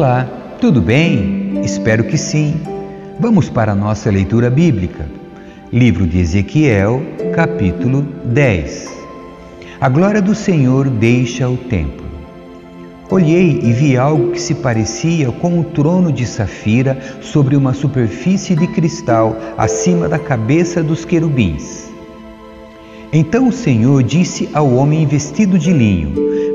Olá, tudo bem? Espero que sim. Vamos para a nossa leitura bíblica. Livro de Ezequiel, capítulo 10. A glória do Senhor deixa o templo. Olhei e vi algo que se parecia com um trono de safira sobre uma superfície de cristal acima da cabeça dos querubins. Então o Senhor disse ao homem vestido de linho: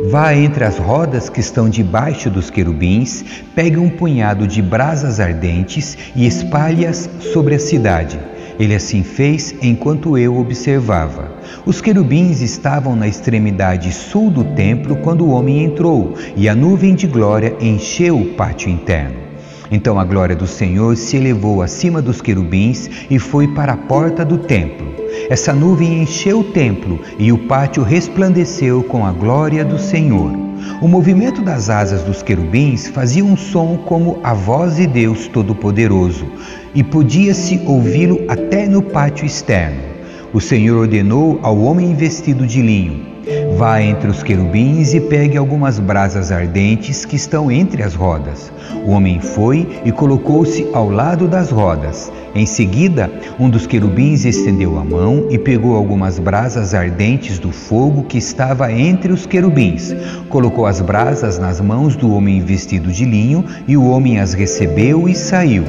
Vá entre as rodas que estão debaixo dos querubins, pegue um punhado de brasas ardentes e espalhe-as sobre a cidade. Ele assim fez enquanto eu observava. Os querubins estavam na extremidade sul do templo quando o homem entrou, e a nuvem de glória encheu o pátio interno. Então a glória do Senhor se elevou acima dos querubins e foi para a porta do templo. Essa nuvem encheu o templo e o pátio resplandeceu com a glória do Senhor. O movimento das asas dos querubins fazia um som como a voz de Deus Todo-Poderoso e podia-se ouvi-lo até no pátio externo. O Senhor ordenou ao homem vestido de linho: Vá entre os querubins e pegue algumas brasas ardentes que estão entre as rodas. O homem foi e colocou-se ao lado das rodas. Em seguida, um dos querubins estendeu a mão e pegou algumas brasas ardentes do fogo que estava entre os querubins. Colocou as brasas nas mãos do homem vestido de linho e o homem as recebeu e saiu.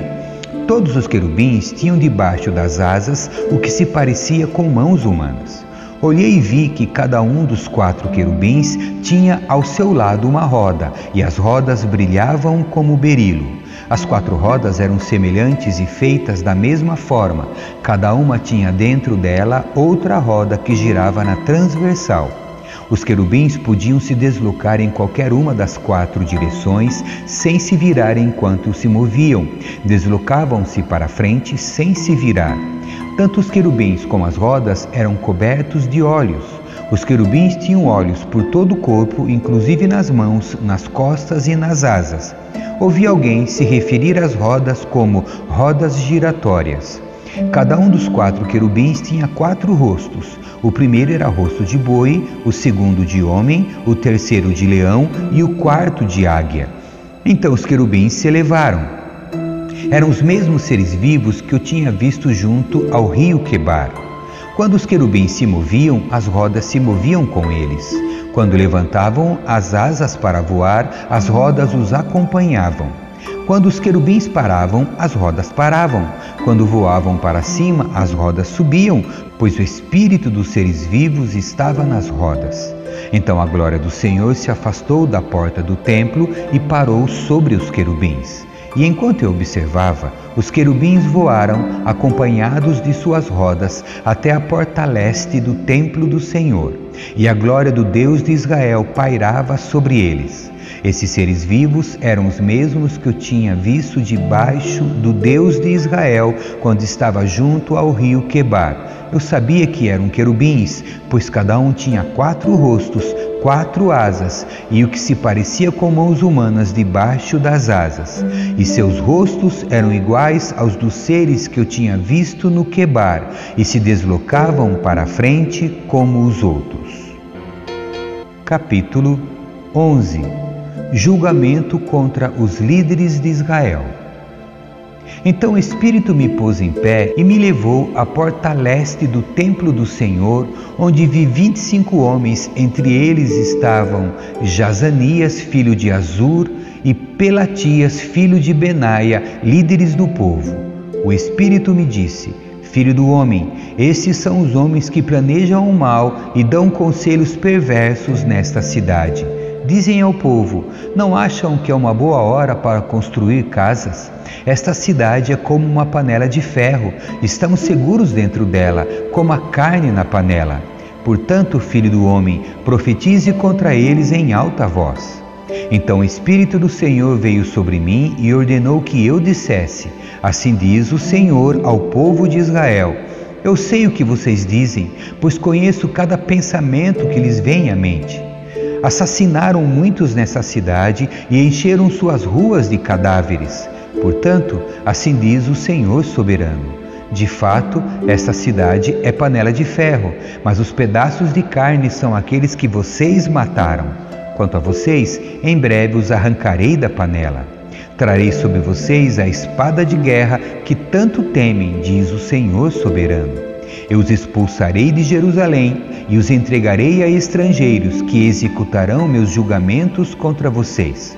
Todos os querubins tinham debaixo das asas o que se parecia com mãos humanas. Olhei e vi que cada um dos quatro querubins tinha ao seu lado uma roda, e as rodas brilhavam como berilo. As quatro rodas eram semelhantes e feitas da mesma forma, cada uma tinha dentro dela outra roda que girava na transversal. Os querubins podiam se deslocar em qualquer uma das quatro direções sem se virar enquanto se moviam. Deslocavam-se para frente sem se virar. Tanto os querubins como as rodas eram cobertos de olhos. Os querubins tinham olhos por todo o corpo, inclusive nas mãos, nas costas e nas asas. Ouvi alguém se referir às rodas como rodas giratórias. Cada um dos quatro querubins tinha quatro rostos. O primeiro era rosto de boi, o segundo de homem, o terceiro de leão e o quarto de águia. Então os querubins se elevaram. Eram os mesmos seres vivos que eu tinha visto junto ao rio Quebar. Quando os querubins se moviam, as rodas se moviam com eles. Quando levantavam as asas para voar, as rodas os acompanhavam. Quando os querubins paravam, as rodas paravam. Quando voavam para cima, as rodas subiam, pois o espírito dos seres vivos estava nas rodas. Então a glória do Senhor se afastou da porta do templo e parou sobre os querubins. E enquanto eu observava, os querubins voaram, acompanhados de suas rodas, até a porta leste do templo do Senhor, e a glória do Deus de Israel pairava sobre eles. Esses seres vivos eram os mesmos que eu tinha visto debaixo do Deus de Israel quando estava junto ao rio Quebar. Eu sabia que eram querubins, pois cada um tinha quatro rostos, quatro asas e o que se parecia com mãos humanas debaixo das asas. E seus rostos eram iguais aos dos seres que eu tinha visto no Quebar e se deslocavam para a frente como os outros. Capítulo 11 julgamento contra os líderes de Israel. Então o Espírito me pôs em pé e me levou à porta leste do templo do Senhor, onde vi vinte e cinco homens, entre eles estavam Jazanias, filho de Azur, e Pelatias, filho de Benaia, líderes do povo. O Espírito me disse: Filho do homem, esses são os homens que planejam o mal e dão conselhos perversos nesta cidade. Dizem ao povo: Não acham que é uma boa hora para construir casas? Esta cidade é como uma panela de ferro, estamos seguros dentro dela, como a carne na panela. Portanto, filho do homem, profetize contra eles em alta voz. Então o Espírito do Senhor veio sobre mim e ordenou que eu dissesse: Assim diz o Senhor ao povo de Israel. Eu sei o que vocês dizem, pois conheço cada pensamento que lhes vem à mente. Assassinaram muitos nessa cidade e encheram suas ruas de cadáveres. Portanto, assim diz o Senhor soberano. De fato, esta cidade é panela de ferro, mas os pedaços de carne são aqueles que vocês mataram. Quanto a vocês, em breve os arrancarei da panela. Trarei sobre vocês a espada de guerra que tanto temem, diz o Senhor soberano. Eu os expulsarei de Jerusalém e os entregarei a estrangeiros que executarão meus julgamentos contra vocês.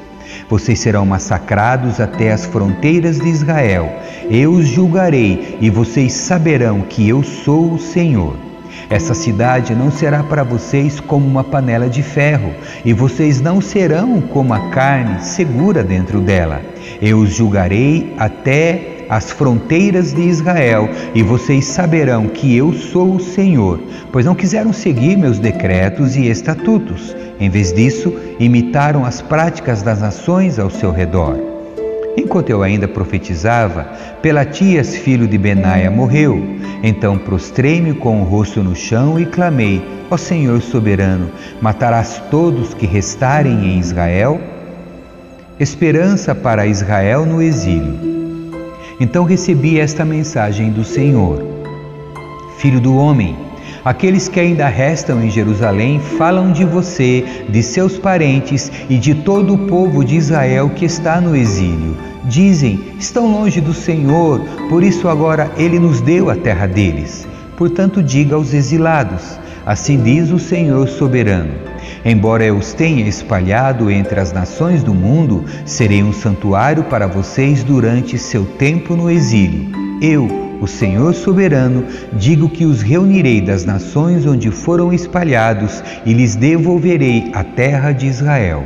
Vocês serão massacrados até as fronteiras de Israel. Eu os julgarei e vocês saberão que eu sou o Senhor. Essa cidade não será para vocês como uma panela de ferro, e vocês não serão como a carne segura dentro dela. Eu os julgarei até as fronteiras de Israel, e vocês saberão que eu sou o Senhor, pois não quiseram seguir meus decretos e estatutos. Em vez disso, imitaram as práticas das nações ao seu redor. Enquanto eu ainda profetizava, Pelatias, filho de Benaia, morreu. Então prostrei-me com o rosto no chão e clamei: Ó Senhor soberano, matarás todos que restarem em Israel? Esperança para Israel no exílio. Então recebi esta mensagem do Senhor: Filho do homem, Aqueles que ainda restam em Jerusalém falam de você, de seus parentes e de todo o povo de Israel que está no exílio. Dizem: estão longe do Senhor, por isso agora ele nos deu a terra deles. Portanto, diga aos exilados: Assim diz o Senhor soberano. Embora eu os tenha espalhado entre as nações do mundo, serei um santuário para vocês durante seu tempo no exílio. Eu, o Senhor soberano, digo que os reunirei das nações onde foram espalhados e lhes devolverei a terra de Israel.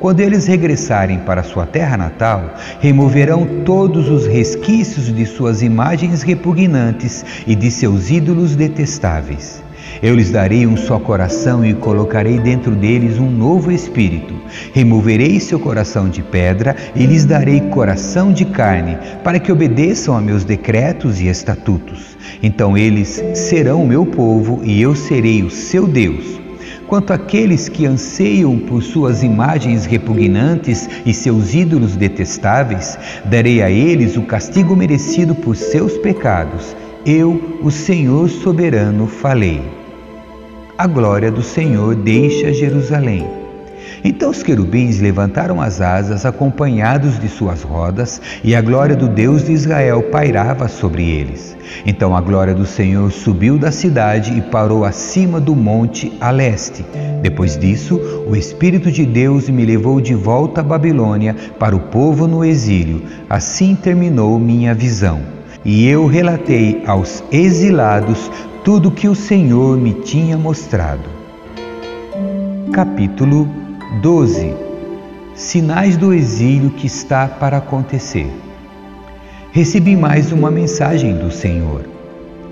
Quando eles regressarem para sua terra natal, removerão todos os resquícios de suas imagens repugnantes e de seus ídolos detestáveis. Eu lhes darei um só coração e colocarei dentro deles um novo espírito. Removerei seu coração de pedra e lhes darei coração de carne, para que obedeçam a meus decretos e estatutos. Então eles serão meu povo e eu serei o seu Deus. Quanto àqueles que anseiam por suas imagens repugnantes e seus ídolos detestáveis, darei a eles o castigo merecido por seus pecados. Eu, o Senhor soberano, falei a glória do Senhor deixa Jerusalém. Então os querubins levantaram as asas, acompanhados de suas rodas, e a glória do Deus de Israel pairava sobre eles. Então a glória do Senhor subiu da cidade e parou acima do monte a leste. Depois disso, o Espírito de Deus me levou de volta à Babilônia para o povo no exílio. Assim terminou minha visão. E eu relatei aos exilados tudo que o Senhor me tinha mostrado. Capítulo 12 Sinais do exílio que está para acontecer. Recebi mais uma mensagem do Senhor.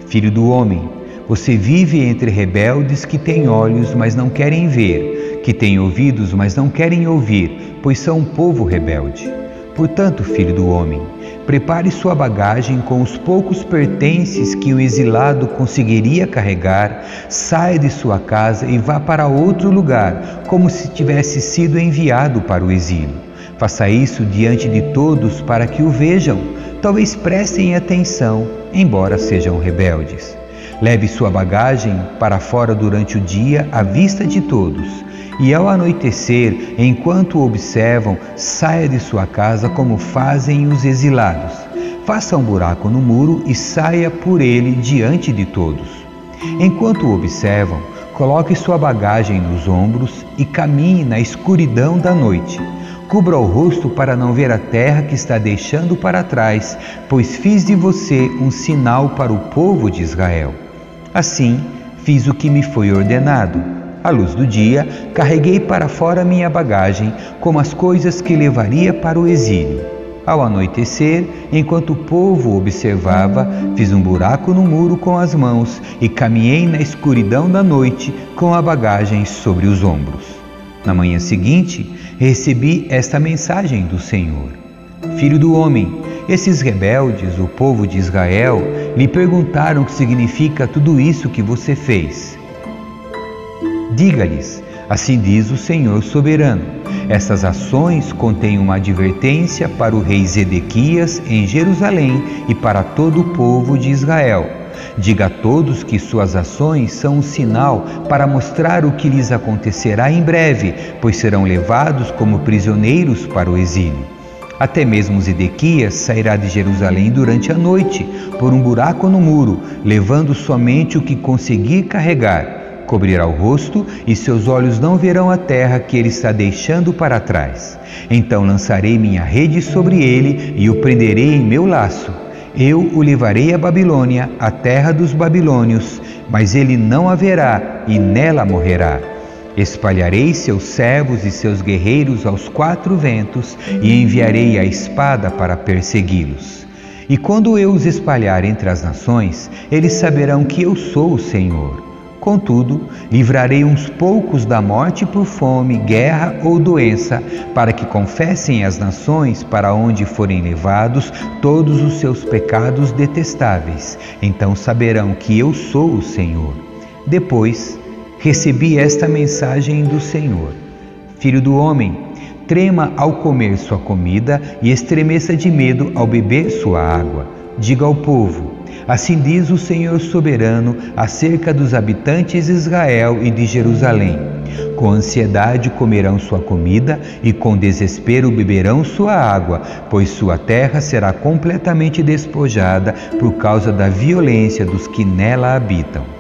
Filho do homem, você vive entre rebeldes que têm olhos, mas não querem ver, que têm ouvidos, mas não querem ouvir, pois são um povo rebelde. Portanto, filho do homem, prepare sua bagagem com os poucos pertences que o exilado conseguiria carregar, saia de sua casa e vá para outro lugar, como se tivesse sido enviado para o exílio. Faça isso diante de todos para que o vejam, talvez prestem atenção, embora sejam rebeldes. Leve sua bagagem para fora durante o dia à vista de todos e ao anoitecer, enquanto observam, saia de sua casa como fazem os exilados. Faça um buraco no muro e saia por ele diante de todos. Enquanto observam, coloque sua bagagem nos ombros e caminhe na escuridão da noite. Cubra o rosto para não ver a terra que está deixando para trás, pois fiz de você um sinal para o povo de Israel. Assim, fiz o que me foi ordenado à luz do dia, carreguei para fora minha bagagem, como as coisas que levaria para o exílio. Ao anoitecer, enquanto o povo observava, fiz um buraco no muro com as mãos e caminhei na escuridão da noite com a bagagem sobre os ombros. Na manhã seguinte, recebi esta mensagem do Senhor: Filho do homem, esses rebeldes, o povo de Israel, lhe perguntaram o que significa tudo isso que você fez. Diga-lhes: Assim diz o Senhor soberano. Essas ações contêm uma advertência para o rei Zedequias em Jerusalém e para todo o povo de Israel. Diga a todos que suas ações são um sinal para mostrar o que lhes acontecerá em breve, pois serão levados como prisioneiros para o exílio. Até mesmo Zedequias sairá de Jerusalém durante a noite, por um buraco no muro, levando somente o que conseguir carregar. Cobrirá o rosto e seus olhos não verão a terra que ele está deixando para trás. Então lançarei minha rede sobre ele e o prenderei em meu laço. Eu o levarei à Babilônia, a terra dos babilônios, mas ele não haverá e nela morrerá. Espalharei seus servos e seus guerreiros aos quatro ventos e enviarei a espada para persegui-los. E quando eu os espalhar entre as nações, eles saberão que eu sou o Senhor. Contudo, livrarei uns poucos da morte por fome, guerra ou doença, para que confessem as nações para onde forem levados todos os seus pecados detestáveis. Então saberão que eu sou o Senhor. Depois, recebi esta mensagem do Senhor: Filho do homem, trema ao comer sua comida e estremeça de medo ao beber sua água. Diga ao povo: Assim diz o Senhor soberano acerca dos habitantes de Israel e de Jerusalém. Com ansiedade comerão sua comida e com desespero beberão sua água, pois sua terra será completamente despojada por causa da violência dos que nela habitam.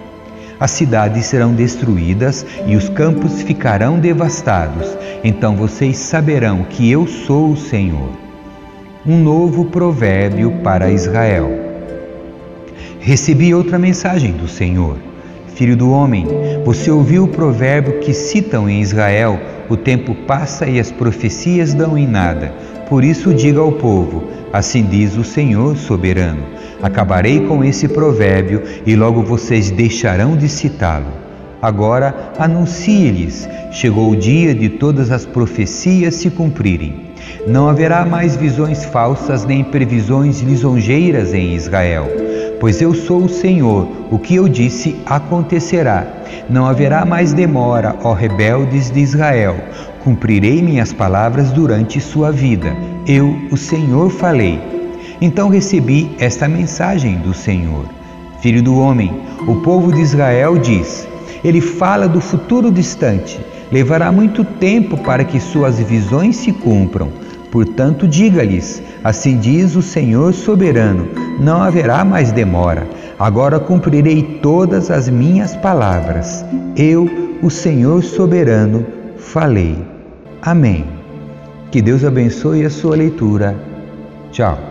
As cidades serão destruídas e os campos ficarão devastados. Então vocês saberão que eu sou o Senhor. Um novo provérbio para Israel. Recebi outra mensagem do Senhor. Filho do homem, você ouviu o provérbio que citam em Israel: o tempo passa e as profecias dão em nada. Por isso diga ao povo: assim diz o Senhor soberano Acabarei com esse provérbio e logo vocês deixarão de citá-lo. Agora anuncie-lhes: chegou o dia de todas as profecias se cumprirem. Não haverá mais visões falsas nem previsões lisonjeiras em Israel, pois eu sou o Senhor, o que eu disse acontecerá. Não haverá mais demora, ó rebeldes de Israel. Cumprirei minhas palavras durante sua vida. Eu, o Senhor, falei. Então recebi esta mensagem do Senhor: Filho do homem, o povo de Israel diz: Ele fala do futuro distante. Levará muito tempo para que suas visões se cumpram. Portanto, diga-lhes: Assim diz o Senhor soberano: Não haverá mais demora. Agora cumprirei todas as minhas palavras. Eu, o Senhor soberano, falei. Amém. Que Deus abençoe a sua leitura. Tchau.